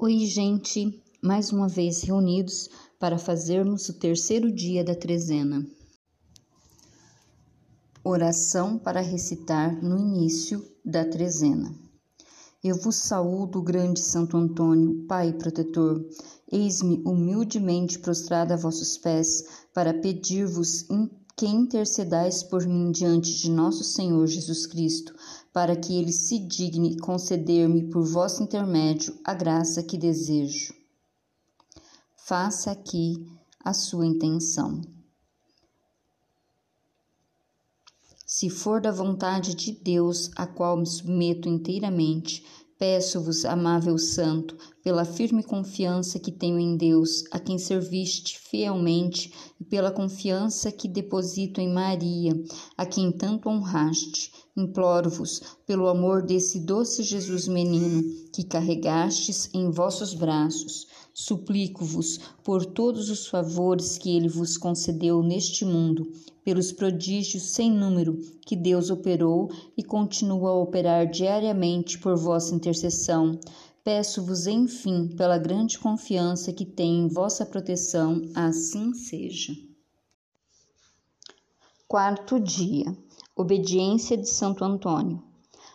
Oi, gente! Mais uma vez reunidos para fazermos o terceiro dia da trezena. Oração para recitar no início da trezena. Eu vos saúdo, grande Santo Antônio, Pai protetor. Eis-me humildemente prostrada a vossos pés para pedir-vos que intercedais por mim diante de nosso Senhor Jesus Cristo, para que ele se digne conceder-me por vosso intermédio a graça que desejo. Faça aqui a sua intenção. Se for da vontade de Deus, a qual me submeto inteiramente, Peço-vos, amável Santo, pela firme confiança que tenho em Deus, a quem serviste fielmente, e pela confiança que deposito em Maria, a quem tanto honraste, imploro-vos, pelo amor desse doce Jesus menino, que carregastes em vossos braços, Suplico-vos por todos os favores que ele vos concedeu neste mundo, pelos prodígios sem número que Deus operou e continua a operar diariamente por vossa intercessão. Peço-vos, enfim, pela grande confiança que tenho em vossa proteção, assim seja. Quarto dia. Obediência de Santo Antônio.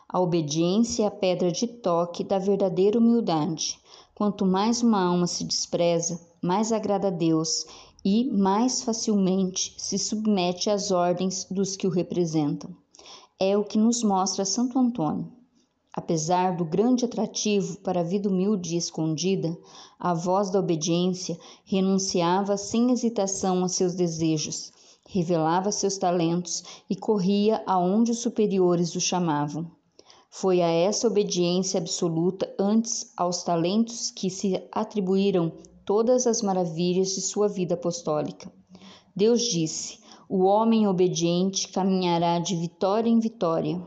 A obediência é a pedra de toque da verdadeira humildade. Quanto mais uma alma se despreza, mais agrada a Deus e mais facilmente se submete às ordens dos que o representam. É o que nos mostra Santo Antônio. Apesar do grande atrativo para a vida humilde e escondida, a voz da obediência renunciava sem hesitação a seus desejos, revelava seus talentos e corria aonde os superiores o chamavam. Foi a essa obediência absoluta antes aos talentos que se atribuíram todas as maravilhas de sua vida apostólica. Deus disse: O homem obediente caminhará de vitória em vitória.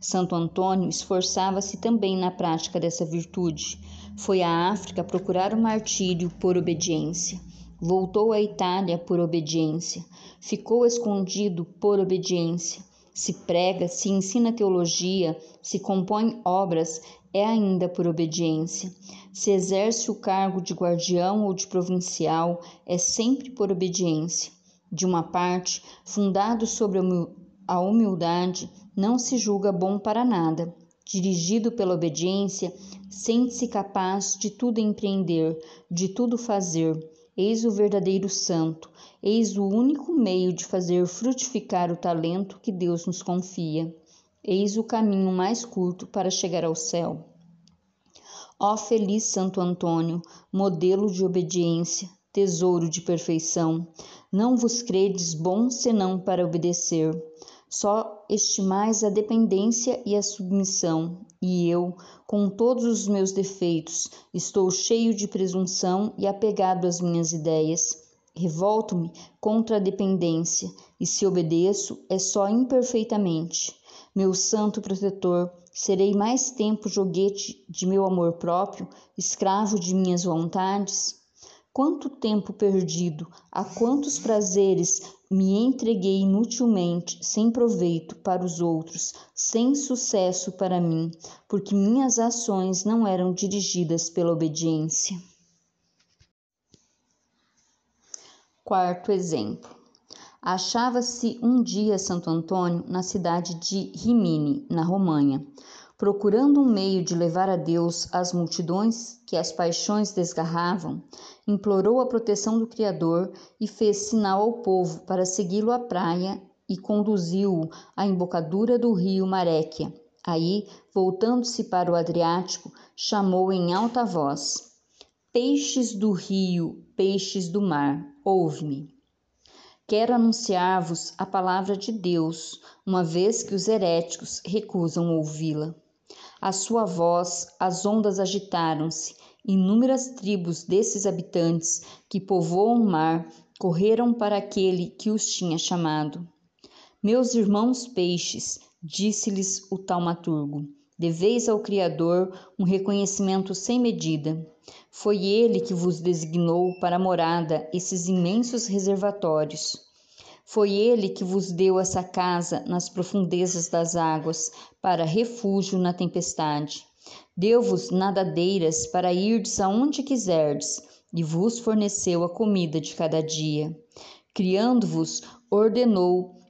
Santo Antônio esforçava-se também na prática dessa virtude. Foi à África procurar o martírio por obediência. Voltou à Itália por obediência. Ficou escondido por obediência se prega, se ensina teologia, se compõe obras, é ainda por obediência. Se exerce o cargo de guardião ou de provincial, é sempre por obediência. De uma parte, fundado sobre a humildade, não se julga bom para nada. Dirigido pela obediência, sente-se capaz de tudo empreender, de tudo fazer. Eis o verdadeiro santo, eis o único meio de fazer frutificar o talento que Deus nos confia. Eis o caminho mais curto para chegar ao céu. Ó feliz Santo Antônio, modelo de obediência, tesouro de perfeição, não vos credes bom senão para obedecer. Só estimais a dependência e a submissão, e eu, com todos os meus defeitos, estou cheio de presunção e apegado às minhas ideias. Revolto-me contra a dependência, e se obedeço, é só imperfeitamente. Meu santo protetor, serei mais tempo joguete de meu amor próprio, escravo de minhas vontades? Quanto tempo perdido, a quantos prazeres me entreguei inutilmente, sem proveito para os outros, sem sucesso para mim, porque minhas ações não eram dirigidas pela obediência. Quarto exemplo. Achava-se um dia Santo Antônio na cidade de Rimini, na Romanha procurando um meio de levar a Deus as multidões que as paixões desgarravam, implorou a proteção do Criador e fez sinal ao povo para segui-lo à praia e conduziu-o à embocadura do rio Maréquia. Aí, voltando-se para o Adriático, chamou em alta voz: Peixes do rio, peixes do mar, ouve-me. Quero anunciar-vos a palavra de Deus, uma vez que os heréticos recusam ouvi-la. À sua voz, as ondas agitaram-se. Inúmeras tribos desses habitantes que povoam o mar correram para aquele que os tinha chamado. Meus irmãos peixes, disse-lhes o taumaturgo, deveis ao Criador um reconhecimento sem medida. Foi ele que vos designou para morada esses imensos reservatórios. Foi ele que vos deu essa casa nas profundezas das águas, para refúgio na tempestade. Deu-vos nadadeiras para irdes aonde quiserdes, e vos forneceu a comida de cada dia. Criando-vos, ordenou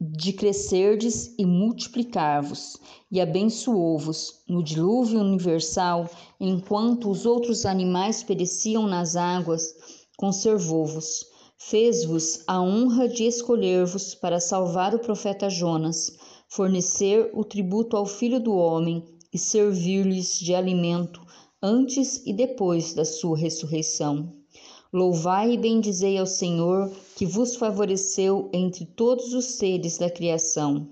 de crescerdes e multiplicar-vos, e abençoou-vos no dilúvio universal, enquanto os outros animais pereciam nas águas, conservou-vos. Fez-vos a honra de escolher-vos para salvar o profeta Jonas, fornecer o tributo ao filho do homem e servir-lhes de alimento antes e depois da sua ressurreição. Louvai e bendizei ao Senhor, que vos favoreceu entre todos os seres da criação.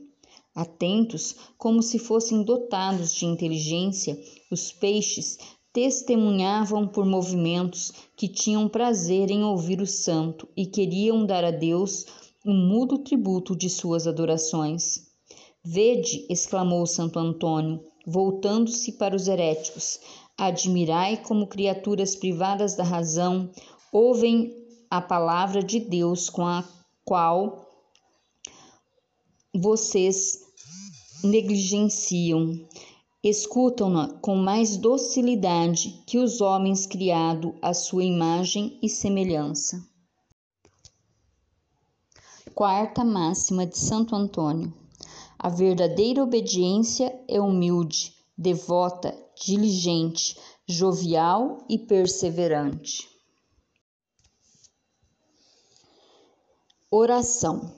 Atentos, como se fossem dotados de inteligência, os peixes testemunhavam por movimentos que tinham prazer em ouvir o santo e queriam dar a Deus um mudo tributo de suas adorações. Vede, exclamou Santo Antônio, voltando-se para os heréticos, admirai como criaturas privadas da razão ouvem a palavra de Deus com a qual vocês negligenciam. Escutam-na com mais docilidade que os homens criados à sua imagem e semelhança. Quarta máxima de Santo Antônio. A verdadeira obediência é humilde, devota, diligente, jovial e perseverante. Oração.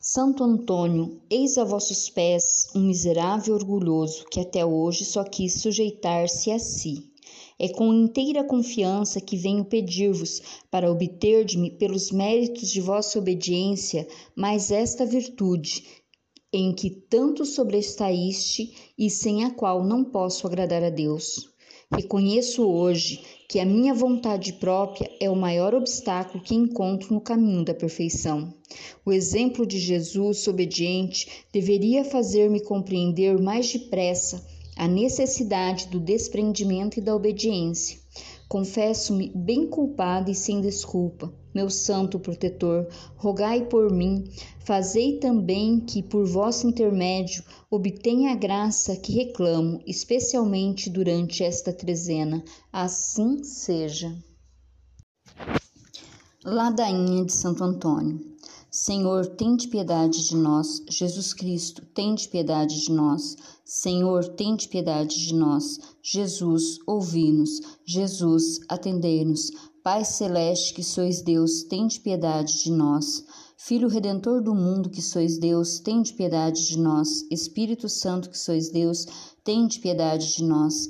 Santo Antônio, eis a vossos pés um miserável orgulhoso que até hoje só quis sujeitar-se a si. É com inteira confiança que venho pedir-vos para obter de me pelos méritos de vossa obediência mais esta virtude em que tanto sobrestaíste e sem a qual não posso agradar a Deus. Reconheço hoje que a minha vontade própria é o maior obstáculo que encontro no caminho da perfeição. O exemplo de Jesus obediente deveria fazer-me compreender mais depressa a necessidade do desprendimento e da obediência. Confesso-me bem culpada e sem desculpa. Meu santo protetor, rogai por mim, fazei também que, por vosso intermédio, obtenha a graça que reclamo, especialmente durante esta trezena. Assim seja. Ladainha de Santo Antônio. Senhor, tende piedade de nós. Jesus Cristo, tende piedade de nós. Senhor, tende piedade de nós. Jesus, ouvi-nos. Jesus, atendei-nos. Pai celeste, que sois Deus, tende piedade de nós. Filho redentor do mundo, que sois Deus, tende piedade de nós. Espírito Santo, que sois Deus, tende piedade de nós.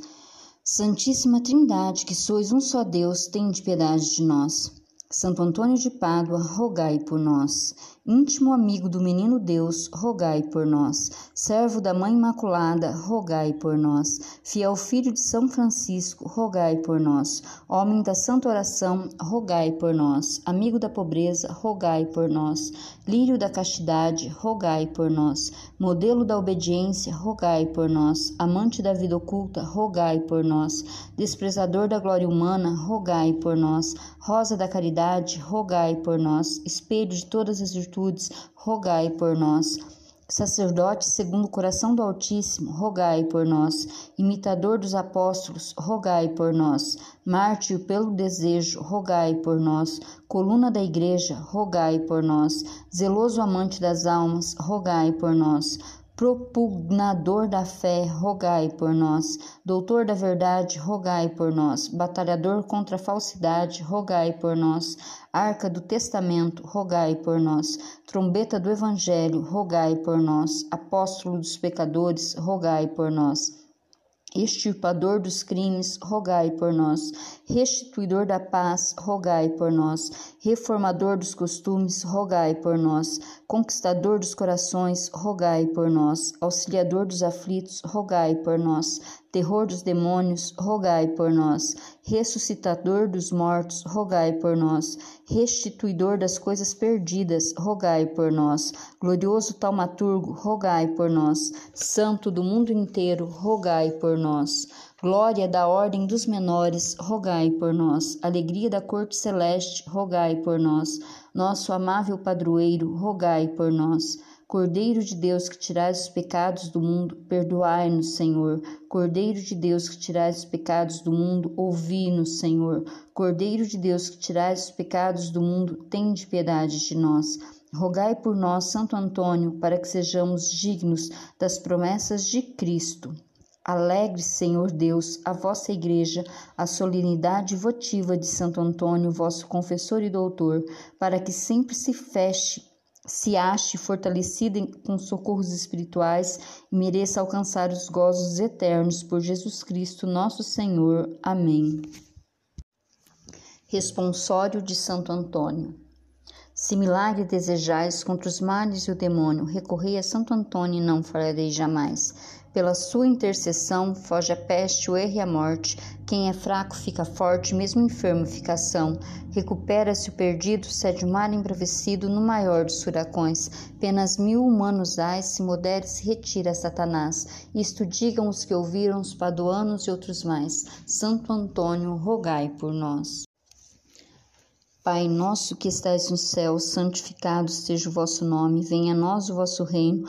Santíssima Trindade, que sois um só Deus, tende piedade de nós. Santo Antônio de Pádua, rogai por nós. Íntimo amigo do menino Deus, rogai por nós. Servo da Mãe Imaculada, rogai por nós. Fiel filho de São Francisco, rogai por nós. Homem da Santa Oração, rogai por nós. Amigo da pobreza, rogai por nós. Lírio da castidade, rogai por nós. Modelo da obediência, rogai por nós. Amante da vida oculta, rogai por nós. Desprezador da glória humana, rogai por nós. Rosa da caridade, rogai por nós. Espelho de todas as virtudes, rogai por nós. Sacerdote segundo o coração do Altíssimo, rogai por nós. Imitador dos apóstolos, rogai por nós. Mártir pelo desejo, rogai por nós. Coluna da Igreja, rogai por nós. Zeloso amante das almas, rogai por nós propugnador da fé, rogai por nós. Doutor da verdade, rogai por nós. Batalhador contra a falsidade, rogai por nós. Arca do testamento, rogai por nós. Trombeta do evangelho, rogai por nós. Apóstolo dos pecadores, rogai por nós extirpador dos crimes, rogai por nós. Restituidor da paz, rogai por nós. Reformador dos costumes, rogai por nós. Conquistador dos corações, rogai por nós. Auxiliador dos aflitos, rogai por nós terror dos demônios, rogai por nós. Ressuscitador dos mortos, rogai por nós. Restituidor das coisas perdidas, rogai por nós. Glorioso taumaturgo, rogai por nós. Santo do mundo inteiro, rogai por nós. Glória da ordem dos menores, rogai por nós. Alegria da corte celeste, rogai por nós. Nosso amável padroeiro, rogai por nós Cordeiro de Deus que tirais os pecados do mundo, perdoai-nos, Senhor. Cordeiro de Deus que tirais os pecados do mundo, ouvi-nos, Senhor. Cordeiro de Deus que tirais os pecados do mundo, tende piedade de nós. Rogai por nós, Santo Antônio, para que sejamos dignos das promessas de Cristo. Alegre, Senhor Deus, a vossa Igreja, a solenidade votiva de Santo Antônio, vosso confessor e doutor, para que sempre se feche se ache fortalecida com socorros espirituais e mereça alcançar os gozos eternos por Jesus Cristo, nosso Senhor. Amém. Responsório de Santo Antônio. Se milagre desejais contra os males e o demônio, recorrei a Santo Antônio e não falharei jamais. Pela sua intercessão, foge a peste, o erro e a morte. Quem é fraco fica forte, mesmo enfermo fica são. Recupera-se o perdido, cede o mar embravecido no maior dos furacões. Penas mil humanos ais, se modere, se retira Satanás. Isto digam os que ouviram os paduanos e outros mais. Santo Antônio, rogai por nós. Pai nosso que estais no céu, santificado seja o vosso nome, venha a nós o vosso reino,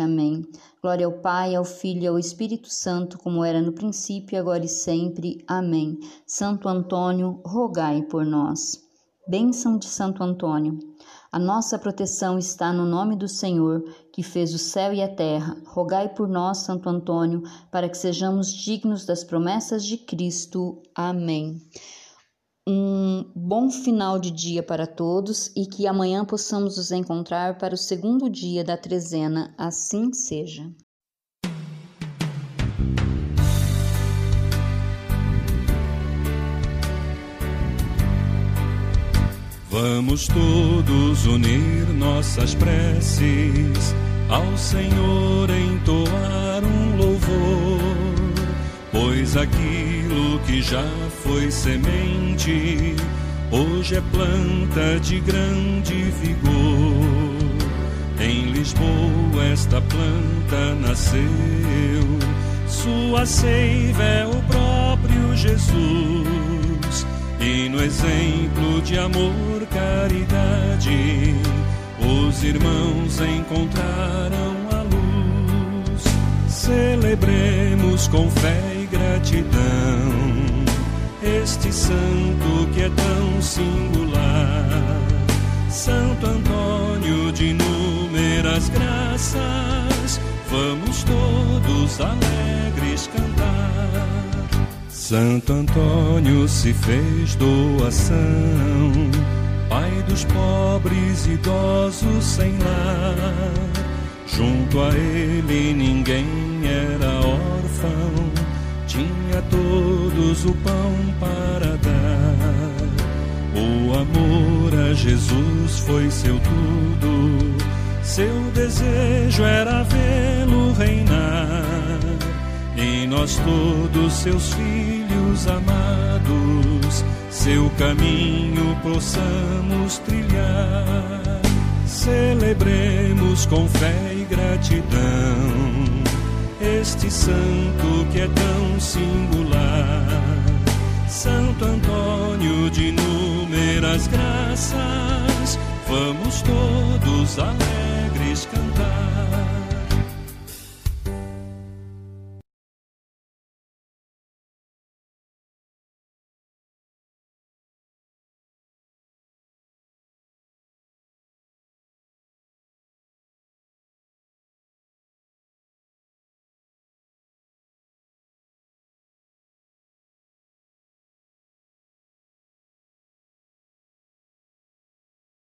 Amém. Glória ao Pai, ao Filho e ao Espírito Santo, como era no princípio, agora e sempre. Amém. Santo Antônio, rogai por nós. Bênção de Santo Antônio. A nossa proteção está no nome do Senhor, que fez o céu e a terra. Rogai por nós, Santo Antônio, para que sejamos dignos das promessas de Cristo. Amém. Um bom final de dia para todos e que amanhã possamos nos encontrar para o segundo dia da trezena. Assim seja. Vamos todos unir nossas preces ao Senhor entoar um louvor, pois aquilo que já foi semente hoje é planta de grande vigor. Em Lisboa esta planta nasceu, sua seiva é o próprio Jesus. E no exemplo de amor caridade, os irmãos encontraram a luz. Celebremos com fé gratidão este santo que é tão singular. Santo Antônio de inúmeras graças, vamos todos alegres cantar. Santo Antônio se fez doação Pai dos pobres idosos sem lar. Junto a ele ninguém era órfão, tinha todos o pão para dar. O amor a Jesus foi seu tudo, seu desejo era vê-lo reinar. E nós todos seus filhos amados seu caminho possamos trilhar. Celebremos com fé e gratidão este santo que é tão singular. Santo Antônio de inúmeras graças, vamos todos alegres